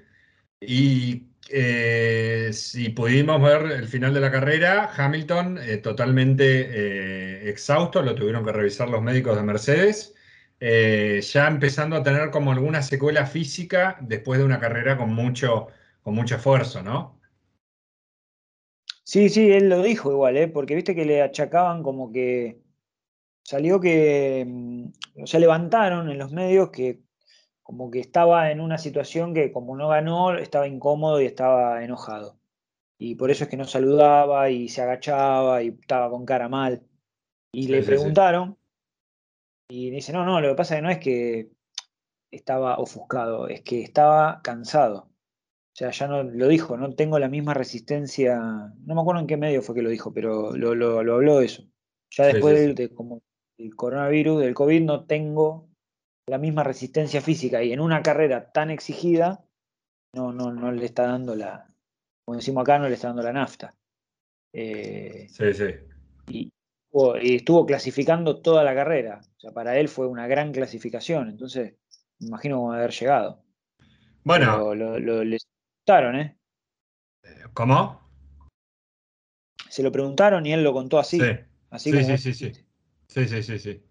Y eh, si pudimos ver el final de la carrera, Hamilton eh, totalmente eh, exhausto, lo tuvieron que revisar los médicos de Mercedes, ya empezando a tener como alguna secuela física después de una carrera con mucho, con mucho esfuerzo, ¿no? Sí, sí, él lo dijo igual, porque viste que le achacaban como que salió que, mm, o sea, levantaron en los medios que como que estaba en una situación que como no ganó, estaba incómodo y estaba enojado. Y por eso es que no saludaba y se agachaba y estaba con cara mal. Y le preguntaron y dice, no, no, lo que pasa es que no es que estaba ofuscado, es que estaba cansado. O sea, ya no lo dijo, no tengo la misma resistencia, no me acuerdo en qué medio fue que lo dijo, pero lo, lo, habló eso. Ya después de, como el coronavirus, del COVID, no tengo la misma resistencia física y en una carrera tan exigida, no, no, no le está dando la, como decimos acá, no le está dando la nafta. Eh, sí, sí. Y, estuvo clasificando toda la carrera. O sea, para él fue una gran clasificación. Entonces, me imagino cómo haber llegado. Bueno. Lo, lo, le preguntaron, ¿eh? ¿Cómo? Se lo preguntaron y él lo contó así. Sí, así sí, sí, sí, sí. Sí, sí, sí, sí.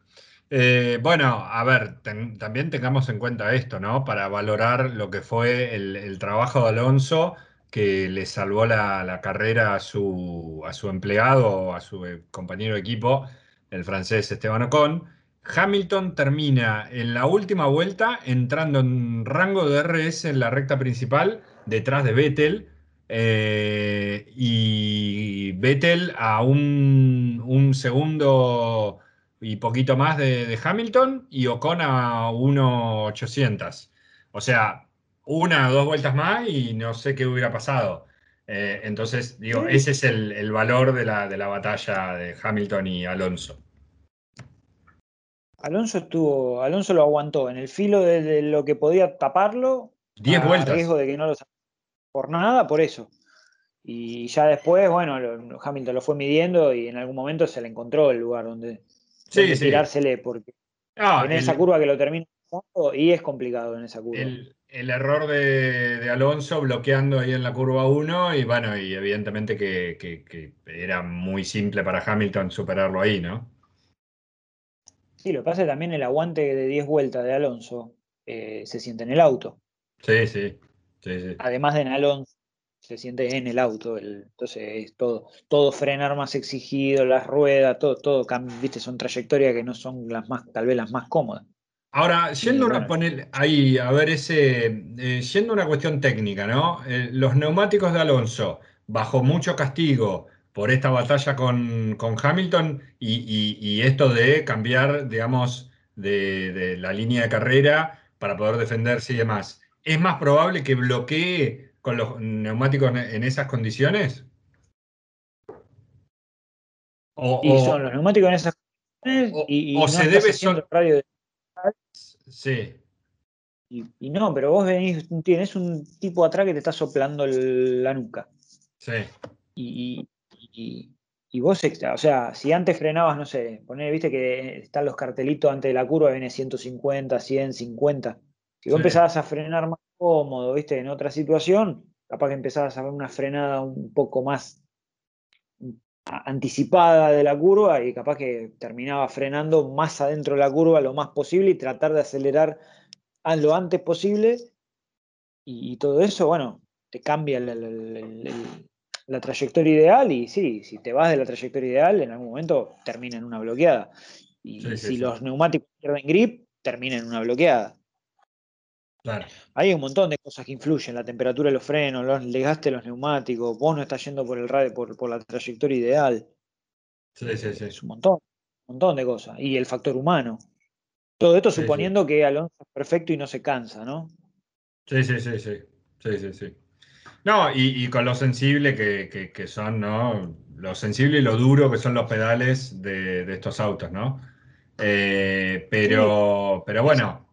Eh, bueno, a ver, también tengamos en cuenta esto, ¿no? Para valorar lo que fue el, trabajo de Alonso, que le salvó la, carrera a su, a su empleado, a su eh, compañero de equipo, el francés Esteban Ocon. Hamilton termina en la última vuelta entrando en rango de RS en la recta principal, detrás de Vettel. Eh, y Vettel a un, un segundo y poquito más de, Hamilton y Ocon a 1.800. O sea, una o dos vueltas más y no sé qué hubiera pasado. Eh, entonces, digo, ese es el, valor de la, de la, batalla de Hamilton y Alonso. Alonso estuvo, Alonso lo aguantó en el filo de, lo que podía taparlo. 10 vueltas. riesgo de que no lo por nada, por eso. Y ya después, bueno, Hamilton lo fue midiendo y en algún momento se le encontró el lugar donde, sí, tirársele porque en esa curva que lo termina y es complicado en esa curva. El, error de, Alonso bloqueando ahí en la curva 1 y bueno, y evidentemente que, era muy simple para Hamilton superarlo ahí, ¿no? Sí, lo que pasa es también el aguante de 10 vueltas de Alonso eh, se siente en el auto. Sí, sí. Sí, sí. Además de en Alonso, se siente en el auto. entonces es todo, todo frenar más exigido, las ruedas, todo, todo, viste, son trayectorias que no son las más, tal vez las más cómodas. Ahora, yendo a poner ahí, a ver ese, eh, yendo a una cuestión técnica, ¿no? Eh, los neumáticos de Alonso, bajo mucho castigo por esta batalla con, Hamilton y, esto de cambiar, digamos, de, de la línea de carrera para poder defenderse y demás. ¿Es más probable que bloquee con los neumáticos en esas condiciones? O, y son los neumáticos en esas condiciones y, o se debe solo radio de... Sí. Y, no, pero vos venís, tienes un tipo atrás que te está soplando la nuca. Sí. Y, y, vos, o sea, si antes frenabas, no sé, poner, viste que están los cartelitos antes de la curva, viene 150, 100, 50. Si vos empezabas a frenar más cómodo, ¿viste? En otra situación, capaz que empezabas a ver una frenada un poco más anticipada de la curva y capaz que terminaba frenando más adentro de la curva lo más posible y tratar de acelerar lo antes posible y, todo eso, bueno, te cambia la, trayectoria ideal y sí, si te vas de la trayectoria ideal, en algún momento termina en una bloqueada. Y si los neumáticos pierden grip, termina en una bloqueada. Hay un montón de cosas que influyen, la temperatura de los frenos, los desgaste de los neumáticos, vos no estás yendo por el radio, por, la trayectoria ideal. Sí, sí, sí. Es un montón, un montón de cosas. Y el factor humano. Todo esto suponiendo que Alonso es perfecto y no se cansa, ¿no? Sí, sí, sí, sí. Sí, sí, sí. No, y, con lo sensible que, son, ¿no? Lo sensible y lo duro que son los pedales de, estos autos, ¿no? Eh, pero, pero bueno.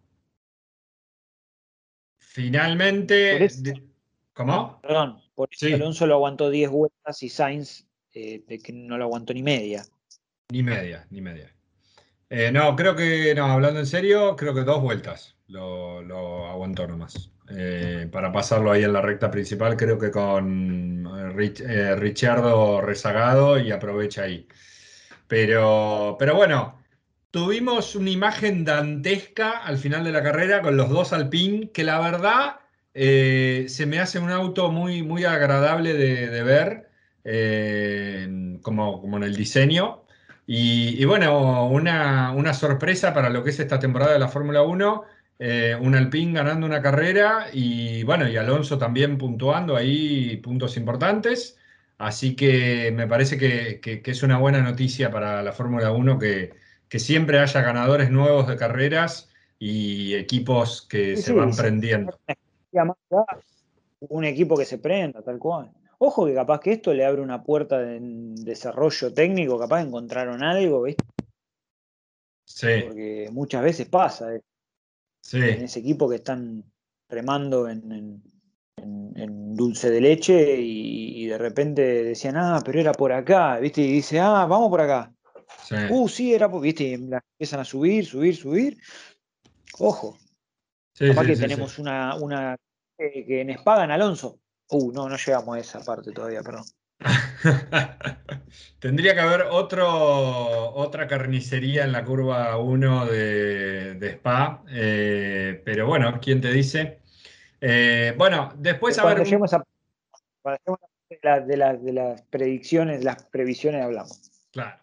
Finalmente. ¿Cómo? Perdón, por eso Alonso lo aguantó 10 vueltas y Sainz eh, de que no lo aguantó ni media. Ni media, ni media. Eh, no, creo que, no, hablando en serio, creo que dos vueltas lo, lo aguantó nomás. Eh, para pasarlo ahí en la recta principal, creo que con Rich, eh, Richardo rezagado y aprovecha ahí. Pero, pero bueno, tuvimos una imagen dantesca al final de la carrera con los dos Alpine, que la verdad eh, se me hace un auto muy, muy agradable de, ver, como, como en el diseño. Y, y bueno, una, una sorpresa para lo que es esta temporada de la Fórmula 1 eh, un Alpine ganando una carrera y bueno, y Alonso también puntuando ahí puntos importantes. Así que me parece que, es una buena noticia para la Fórmula 1 que, siempre haya ganadores nuevos de carreras y equipos que se van prendiendo. Un equipo que se prenda, tal cual. Ojo que capaz que esto le abre una puerta de desarrollo técnico, capaz encontraron algo, ¿viste? Sí. Porque muchas veces pasa. ¿eh? en ese equipo que están remando en, dulce de leche y, de repente decían, ah, pero era por acá, ¿viste? Y dice, ah, vamos por acá. Uh, sí, era por, ¿viste? empiezan a subir, subir, subir. Ojo. Sí, Capaz que tenemos una, una que en Spagan Alonso. Uh, no, no llegamos a esa parte todavía, perdón. [LAUGHS] Tendría que haber otro, otra carnicería en la curva 1 de, Spa, eh, pero bueno, ¿quién te dice? Eh, bueno, después a ver... de, de, las predicciones, las previsiones hablamos. Claro.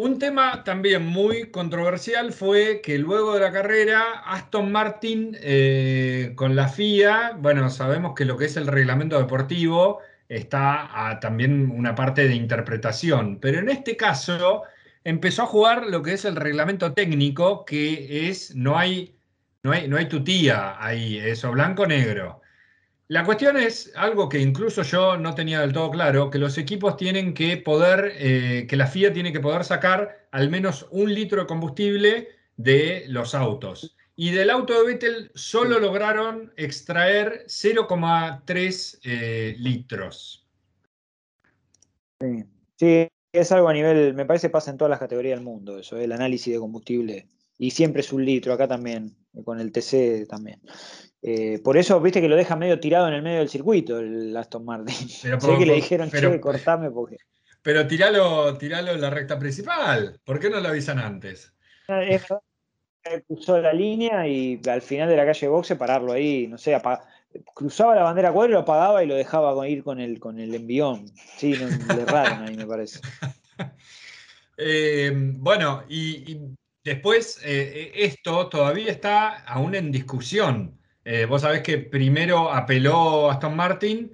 Un tema también muy controversial fue que luego de la carrera, Aston Martin eh, con la FIA, bueno, sabemos que lo que es el reglamento deportivo está también una parte de interpretación, pero en este caso empezó a jugar lo que es el reglamento técnico, que es, no hay, no hay, no hay tutía ahí, eso, blanco-negro. La cuestión es algo que incluso yo no tenía del todo claro, que los equipos tienen que poder, eh, que la FIA tiene que poder sacar al menos un litro de combustible de los autos. Y del auto de Vettel solo lograron extraer 0,3 eh, litros. Sí. es algo a nivel, me parece pasa en todas las categorías del mundo, eso, el análisis de combustible. Y siempre es un litro, acá también, con el TC también. Eh, por eso, viste que lo deja medio tirado en el medio del circuito el Aston Martin. [LAUGHS] Pero sé que le dijeron, che, cortame porque. Pero tiralo, tiralo en la recta principal. ¿Por qué no lo avisan antes? Es cruzó la línea y al final de la calle Boxe pararlo ahí, no sé, cruzaba la bandera cuadro, lo apagaba y lo dejaba ir con el, con el envión. Sí, no, le erraron ahí, me parece. [LAUGHS] Eh, bueno, y, después eh, esto todavía está aún en discusión. Eh, vos sabés que primero apeló Aston Martin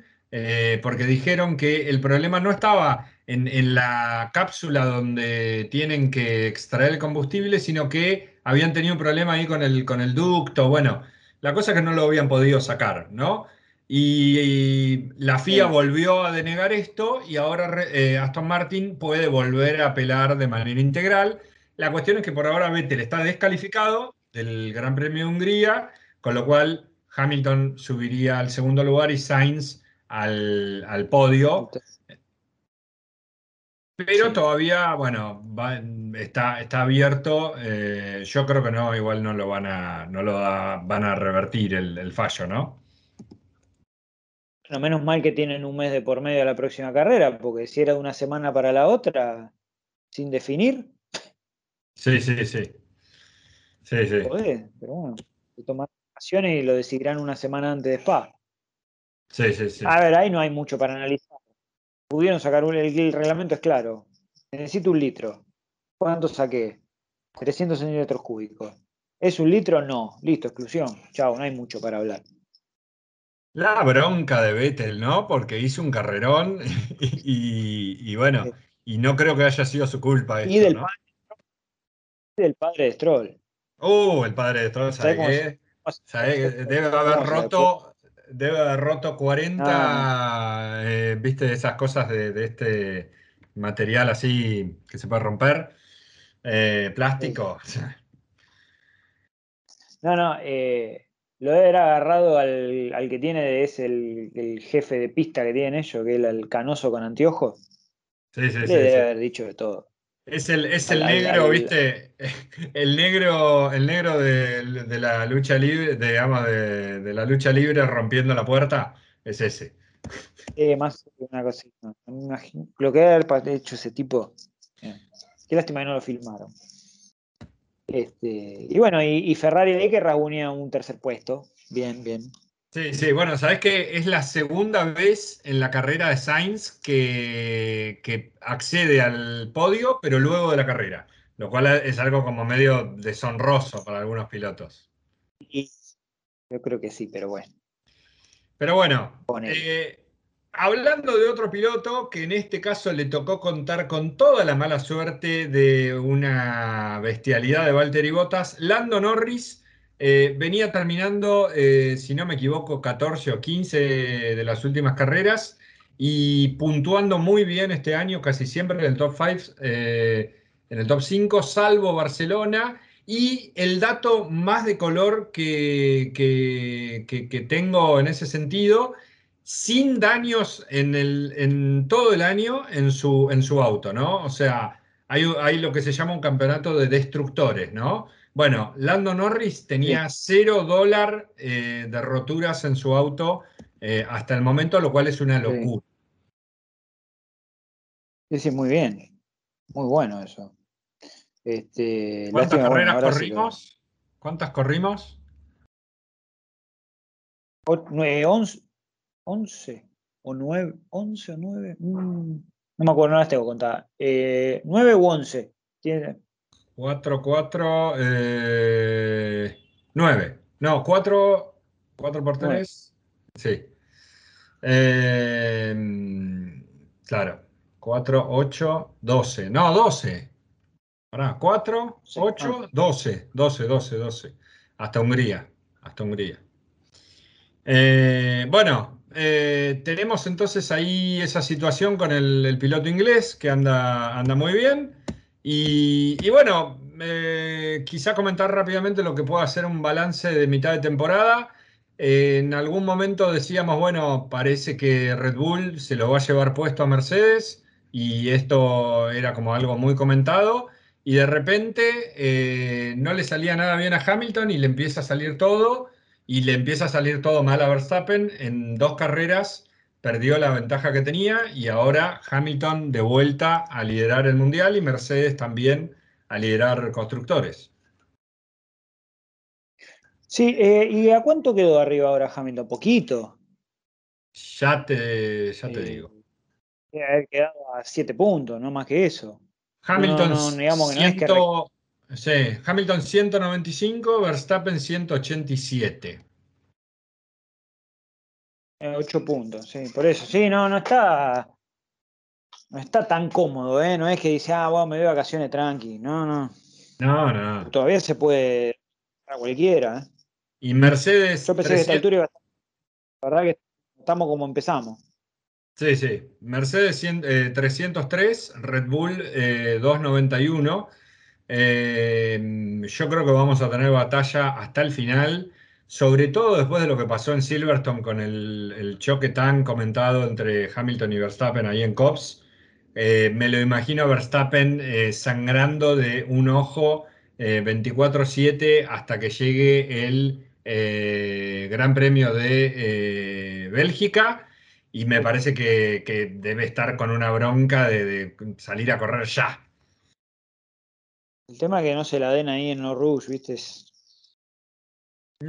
porque dijeron que el problema no estaba en, en, la cápsula donde tienen que extraer el combustible, sino que habían tenido un problema ahí con el, con el ducto, bueno, la cosa es que no lo habían podido sacar, ¿no? Y, la FIA volvió a denegar esto y ahora eh, Aston Martin puede volver a apelar de manera integral. La cuestión es que por ahora Vettel está descalificado del Gran Premio de Hungría, con lo cual Hamilton subiría al segundo lugar y Sainz al, al podio. Pero todavía, bueno, está, está abierto. Eh, yo creo que no, igual no lo van a, no lo van a revertir el, fallo, ¿no? Bueno, menos mal que tienen un mes de por medio a la próxima carrera, porque si era de una semana para la otra, sin definir. Sí, sí, sí. Sí, sí. pero bueno, se vacaciones y lo decidirán una semana antes de Spa. Sí, sí, sí. A ver, ahí no hay mucho para analizar pudieron sacar un, el, reglamento es claro. Necesito un litro. ¿Cuánto saqué? 300 centímetros cúbicos. ¿Es un litro? No. Listo, exclusión. Chao, no hay mucho para hablar. La bronca de Vettel, ¿no? Porque hizo un carrerón [LAUGHS] y, bueno, y no creo que haya sido su culpa. Esto, y del, padre, del padre de Stroll. Uh, el padre de Stroll, ¿sabes qué? Debe haber roto, debe haber roto 40, ah. eh, viste, esas cosas de, este material así que se puede romper, eh, plástico. [LAUGHS] No, no, eh, lo debe haber agarrado al, que tiene, es el, jefe de pista que tienen ellos, que es el, canoso con anteojos. Sí, sí, Le sí. Debe haber dicho de todo. Es el, es el negro, viste, [LAUGHS] el negro, el negro de, la lucha libre, digamos, de, de, la lucha libre rompiendo la puerta, es ese. Eh, más una cosita. Lo que haber hecho ese tipo. Eh, qué lástima que no lo filmaron. Este, y bueno, y, y Ferrari ahí que rasguña un tercer puesto. Bien, bien. Sí, sí, bueno, sabes que es la segunda vez en la carrera de Sainz que, que, accede al podio, pero luego de la carrera, lo cual es algo como medio deshonroso para algunos pilotos. yo creo que sí, pero bueno. Pero bueno, eh, hablando de otro piloto que en este caso le tocó contar con toda la mala suerte de una bestialidad de Valtteri Bottas, Lando Norris eh, venía terminando, eh, si no me equivoco, 14 o 15 de las últimas carreras y puntuando muy bien este año, casi siempre en el top 5, eh, en el top 5, salvo Barcelona. Y el dato más de color que, que, tengo en ese sentido, sin daños en, el, en todo el año en su, en su auto, ¿no? O sea, hay, hay lo que se llama un campeonato de destructores, ¿no? Bueno, Lando Norris tenía cero dólar eh, de roturas en su auto eh, hasta el momento, lo cual es una locura. Sí, sí, muy bien. Muy bueno eso. Este, ¿Cuántas carreras corrimos? ¿Cuántas corrimos? 11, 11 o 9, 11 o 9. Mm, no me acuerdo, no las tengo contadas. Eh, 9 u 11. Tiene, 4, 4, 9. No, 4, 4 por 3. Sí. Eh, claro. 4, 8, 12. No, 12. Pará, 4, 8, 12. 12, 12, 12. Hasta Hungría. Hasta Hungría. Eh, bueno, eh, tenemos entonces ahí esa situación con el, el piloto inglés que anda, anda muy bien. Y, bueno, quizá comentar rápidamente lo que pueda ser un balance de mitad de temporada. en algún momento decíamos, bueno, parece que Red Bull se lo va a llevar puesto a Mercedes y esto era como algo muy comentado. Y de repente eh, no le salía nada bien a Hamilton y le empieza a salir todo y le empieza a salir todo mal a Verstappen en dos carreras perdió la ventaja que tenía y ahora Hamilton de vuelta a liderar el mundial y Mercedes también a liderar constructores. Sí, eh, ¿y a cuánto quedó arriba ahora Hamilton? ¿Poquito? Ya te, ya te eh, digo. Debe haber quedado a siete puntos, no más que eso. Hamilton, Hamilton 195, Verstappen 187. 8 puntos, sí, por eso. Sí, no, no está. No está tan cómodo, ¿eh? No es que dice, ah, bueno, me voy de vacaciones tranqui. No, no. No, no. Todavía se puede a cualquiera. ¿eh? Y Mercedes. Yo pensé que esta altura iba a La verdad que estamos como empezamos. Sí, sí. Mercedes 303, eh, Red Bull 291. Eh, yo creo que vamos a tener batalla hasta el final sobre todo después de lo que pasó en Silverstone con el, choque tan comentado entre Hamilton y Verstappen ahí en Cops, eh, me lo imagino Verstappen eh, sangrando de un ojo 24/7 eh, hasta que llegue el Gran Premio de Bélgica y me parece que, debe estar con una bronca de, salir a correr ya. El tema es que no se la den ahí en los Rouge, ¿viste?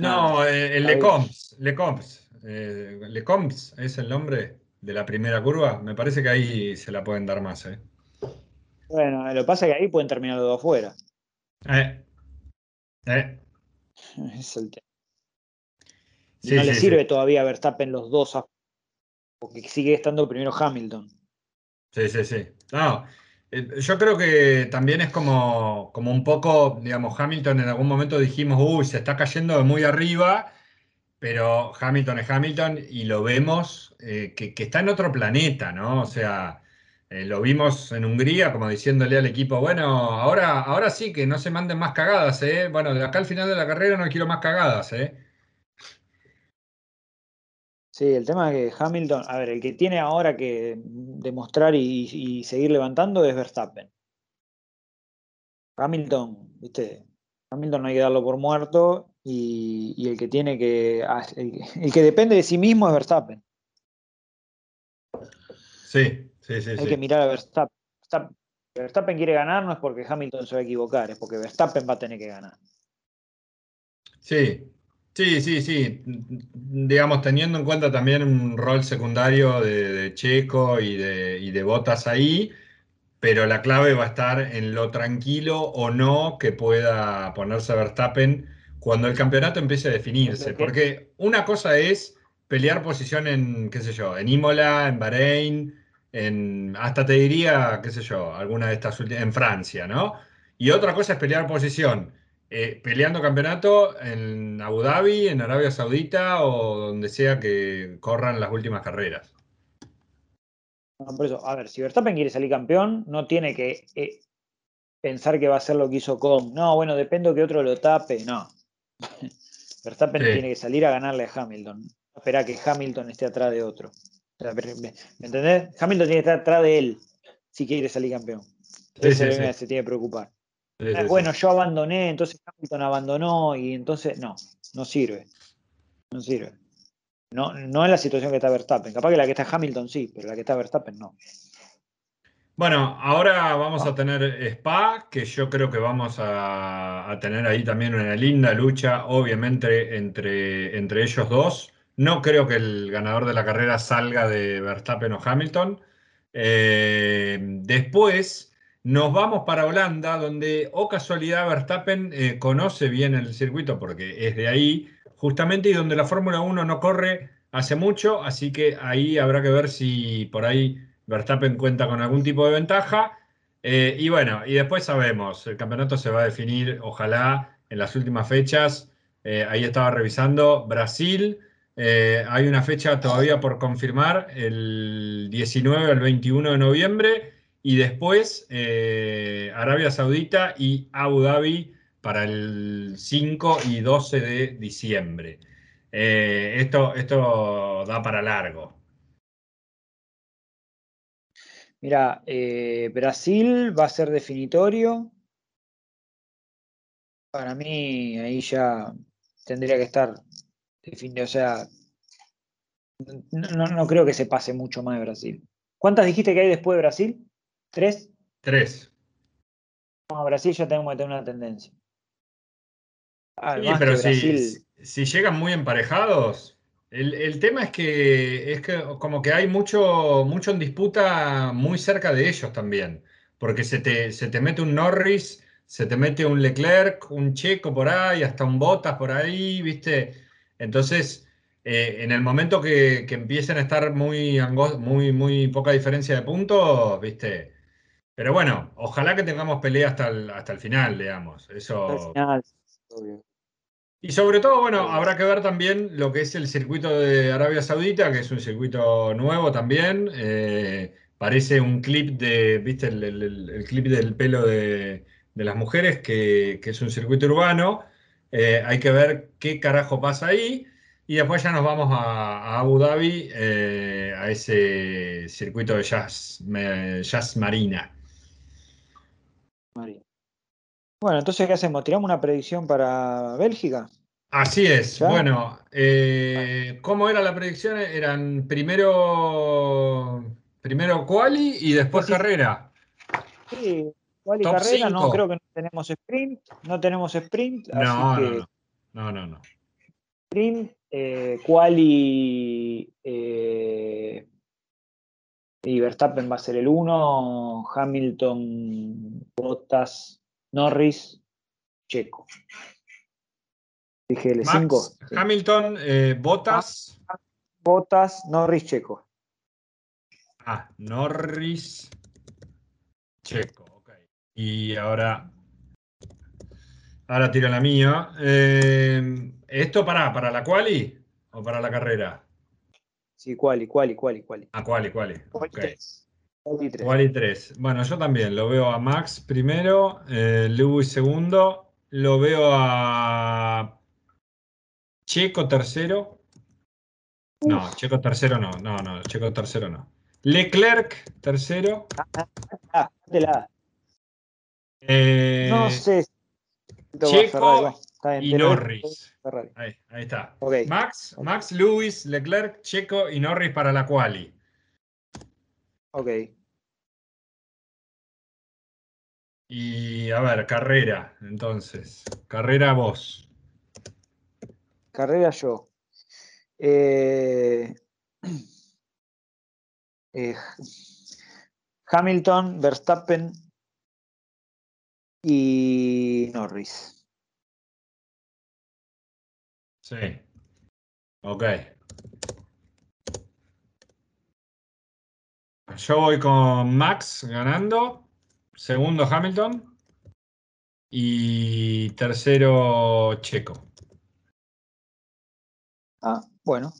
No, eh, el Lecombs, Lecombs, eh, Lecombs es el nombre de la primera curva. Me parece que ahí se la pueden dar más. Eh. Bueno, lo que pasa es que ahí pueden terminar los dos afuera. Eh. Eh. [LAUGHS] Es el tema. no le sirve todavía Verstappen los dos porque sigue estando primero Hamilton. Sí, sí, sí. No, eh, yo creo que también es como, como un poco, digamos, Hamilton en algún momento dijimos, uy, se está cayendo de muy arriba. pero Hamilton es Hamilton y lo vemos eh, que, está en otro planeta, ¿no? O sea, eh, lo vimos en Hungría como diciéndole al equipo, bueno, ahora, ahora sí que no se manden más cagadas, ¿eh? Bueno, de acá al final de la carrera no quiero más cagadas, ¿eh? Sí, el tema es que Hamilton, a ver, el que tiene ahora que demostrar y, seguir levantando es Verstappen. Hamilton, viste, Hamilton no hay que darlo por muerto y, el que tiene que, el, que depende de sí mismo es Verstappen. Sí, sí, sí. Hay que mirar a Verstappen. Verstappen. Verstappen quiere ganar no es porque Hamilton se va a equivocar, es porque Verstappen va a tener que ganar. Sí, Sí, sí, sí. Digamos, teniendo en cuenta también un rol secundario de, Checo y de, y de Botas ahí, pero la clave va a estar en lo tranquilo o no que pueda ponerse Verstappen cuando el campeonato empiece a definirse. Porque una cosa es pelear posición en, qué sé yo, en Imola, en Bahrein, en, hasta te diría, qué sé yo, alguna de estas últimas, en Francia, ¿no? Y otra cosa es pelear posición eh, peleando campeonato en Abu Dhabi, en Arabia Saudita o donde sea que corran las últimas carreras. por eso, a ver, si Verstappen quiere salir campeón, no tiene que eh, pensar que va a ser lo que hizo con. No, bueno, depende que otro lo tape. No. [LAUGHS] Verstappen tiene que salir a ganarle a Hamilton. No espera que Hamilton esté atrás de otro. ¿Me entendés? Hamilton tiene que estar atrás de él si quiere salir campeón. Entonces se tiene que preocupar bueno, yo abandoné, entonces Hamilton abandonó y entonces no, no sirve. No sirve. No, no es la situación que está Verstappen. Capaz que la que está Hamilton sí, pero la que está Verstappen no. Bueno, ahora vamos a tener Spa, que yo creo que vamos a, tener ahí también una linda lucha, obviamente, entre, entre ellos dos. No creo que el ganador de la carrera salga de Verstappen o Hamilton. Eh, después, nos vamos para Holanda, donde, o oh casualidad, Verstappen eh, conoce bien el circuito porque es de ahí, justamente, y donde la Fórmula 1 no corre hace mucho, así que ahí habrá que ver si por ahí Verstappen cuenta con algún tipo de ventaja. Eh, y bueno, y después sabemos, el campeonato se va a definir, ojalá, en las últimas fechas. Eh, ahí estaba revisando Brasil. hay una fecha todavía por confirmar, el 19 al 21 de noviembre y después eh, Arabia Saudita y Abu Dhabi para el 5 y 12 de diciembre. Eh, esto, esto da para largo. Mira, eh, Brasil va a ser definitorio. Para mí ahí ya tendría que estar definido. O sea, no, no creo que se pase mucho más de Brasil. ¿Cuántas dijiste que hay después de Brasil? ¿Tres? Tres. a Brasil ya tenemos que tener una tendencia. sí, pero si, llegan muy emparejados, el, tema es que es que como que hay mucho, mucho en disputa muy cerca de ellos también. Porque se te, se te mete un Norris, se te mete un Leclerc, un Checo por ahí, hasta un Bottas por ahí, ¿viste? Entonces, eh, en el momento que, que, empiecen a estar muy, muy, muy poca diferencia de puntos, ¿viste? Pero bueno, ojalá que tengamos pelea hasta el, hasta el final, digamos. Eso. Y sobre todo, bueno, habrá que ver también lo que es el circuito de Arabia Saudita, que es un circuito nuevo también. Eh, parece un clip de, ¿viste? El, clip del pelo de, las mujeres, que, es un circuito urbano. Eh, hay que ver qué carajo pasa ahí. Y después ya nos vamos a, Abu Dhabi, eh, a ese circuito de jazz, jazz marina. Bueno, entonces, ¿qué hacemos? ¿Tiramos una predicción para Bélgica? Así es. Bueno, eh, ¿cómo era la predicción? Eran primero, primero quali y después carrera. Sí, quali y carrera. No, creo que no tenemos sprint. No tenemos sprint. No, así que, no, no, no, Sprint, eh, quali eh, y Verstappen va a ser el 1, Hamilton, Bottas, Norris, Checo. Dije el 5. Hamilton, eh, Bottas. Bottas, Norris, Checo. Ah, Norris, Checo, ok. Y ahora, ahora tiro la mía. Eh, ¿Esto para, para la quali? o para la carrera? Sí, quali, quali, quali, quali. Ah, quali, quali. Quali okay. 3. Quali 3. Bueno, yo también lo veo a Max primero, eh, Lewis segundo, lo veo a Checo tercero. No, Checo tercero no, no, no, Checo tercero no. Leclerc tercero. Ah, ah, ah eh, no sé. Checo y Norris. Ahí, está. Max, Max, Lewis, Leclerc, Checo y Norris para la quali. Ok. Y a ver, carrera, entonces. Carrera vos. Carrera yo. Eh, [CLEARS THROAT] eh, Hamilton, Verstappen y Norris. Sí. Ok. Yo voy con Max ganando, segundo Hamilton y tercero Checo. Ah, bueno.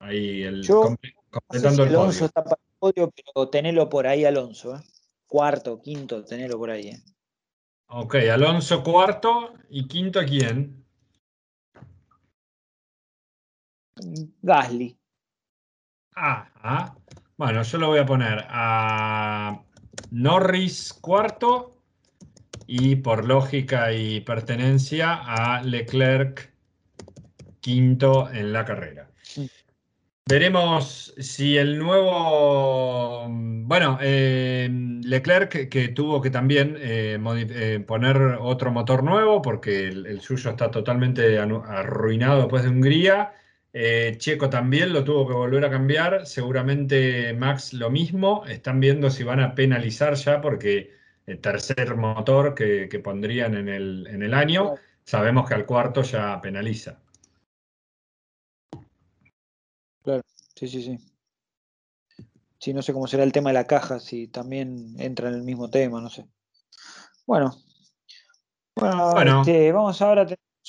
Ahí el Yo, completando el Alonso está para el podio, pero tenelo por ahí, Alonso. ¿eh? Cuarto, quinto, tenelo por ahí. ¿eh? Ok, Alonso cuarto y quinto a quién? Gasly. Ah, bueno, yo lo voy a poner a Norris cuarto y por lógica y pertenencia a Leclerc quinto en la carrera. Veremos si el nuevo, bueno, eh, Leclerc que tuvo que también eh, eh, poner otro motor nuevo porque el, suyo está totalmente arruinado después de Hungría eh, Checo también lo tuvo que volver a cambiar, seguramente Max lo mismo, están viendo si van a penalizar ya porque el tercer motor que, pondrían en el, en el año, sabemos que al cuarto ya penaliza. Claro, sí, sí, sí. Sí, no sé cómo será el tema de la caja, si también entra en el mismo tema, no sé. Bueno, bueno, este, vamos ahora a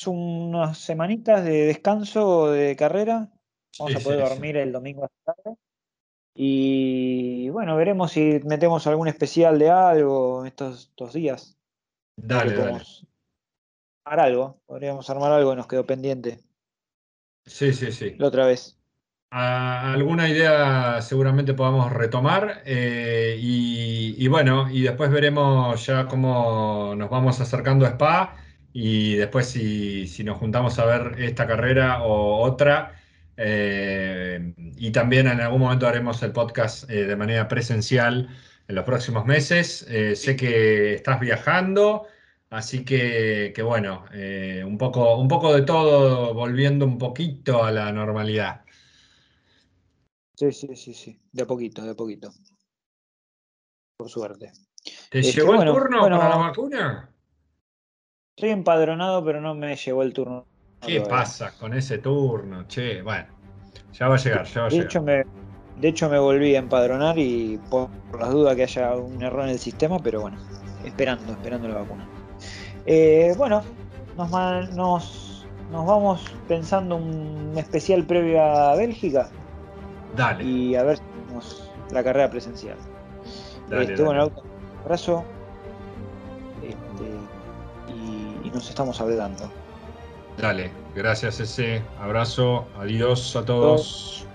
unas semanitas de descanso de carrera. Vamos a poder dormir el domingo hasta tarde. Y bueno, veremos si metemos algún especial de algo estos, estos días. Dale, dale. Armar algo, podríamos armar algo, nos quedó pendiente. Sí, sí, sí. La otra vez. alguna idea seguramente podamos retomar eh, y, y, bueno, y después veremos ya cómo nos vamos acercando a Spa y después si, nos juntamos a ver esta carrera o otra, eh, y también en algún momento haremos el podcast eh, de manera presencial en los próximos meses. Eh, sé que estás viajando, así que, bueno, un, poco, un poco de todo, volviendo un poquito a la normalidad. Sí, sí, sí, sí, de a poquito, de a poquito. Por suerte. ¿Te este, llegó el turno para la vacuna? Estoy empadronado, pero no me llegó el turno. ¿Qué pasa con ese turno? Che, bueno, ya va a llegar, ya va a de llegar. Hecho me, de hecho, me volví a empadronar y por, las dudas que haya un error en el sistema, pero bueno, esperando, esperando la vacuna. Eh, bueno, nos, nos, nos vamos pensando un especial previo a Bélgica. Dale. Y a ver si tenemos la carrera presencial. Dale, este, Bueno, abrazo nos estamos hablando. Dale, gracias ese abrazo, adiós a todos.